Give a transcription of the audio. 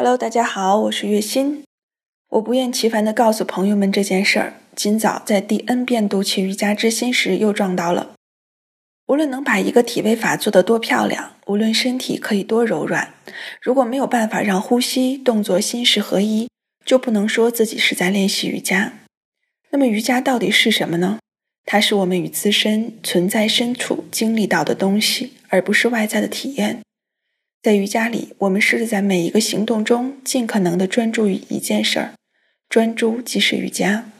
Hello，大家好，我是月心。我不厌其烦地告诉朋友们这件事儿。今早在第 N 遍读起瑜伽之心时，又撞到了。无论能把一个体位法做得多漂亮，无论身体可以多柔软，如果没有办法让呼吸、动作、心识合一，就不能说自己是在练习瑜伽。那么瑜伽到底是什么呢？它是我们与自身存在深处经历到的东西，而不是外在的体验。在瑜伽里，我们试着在每一个行动中尽可能的专注于一件事儿，专注即是瑜伽。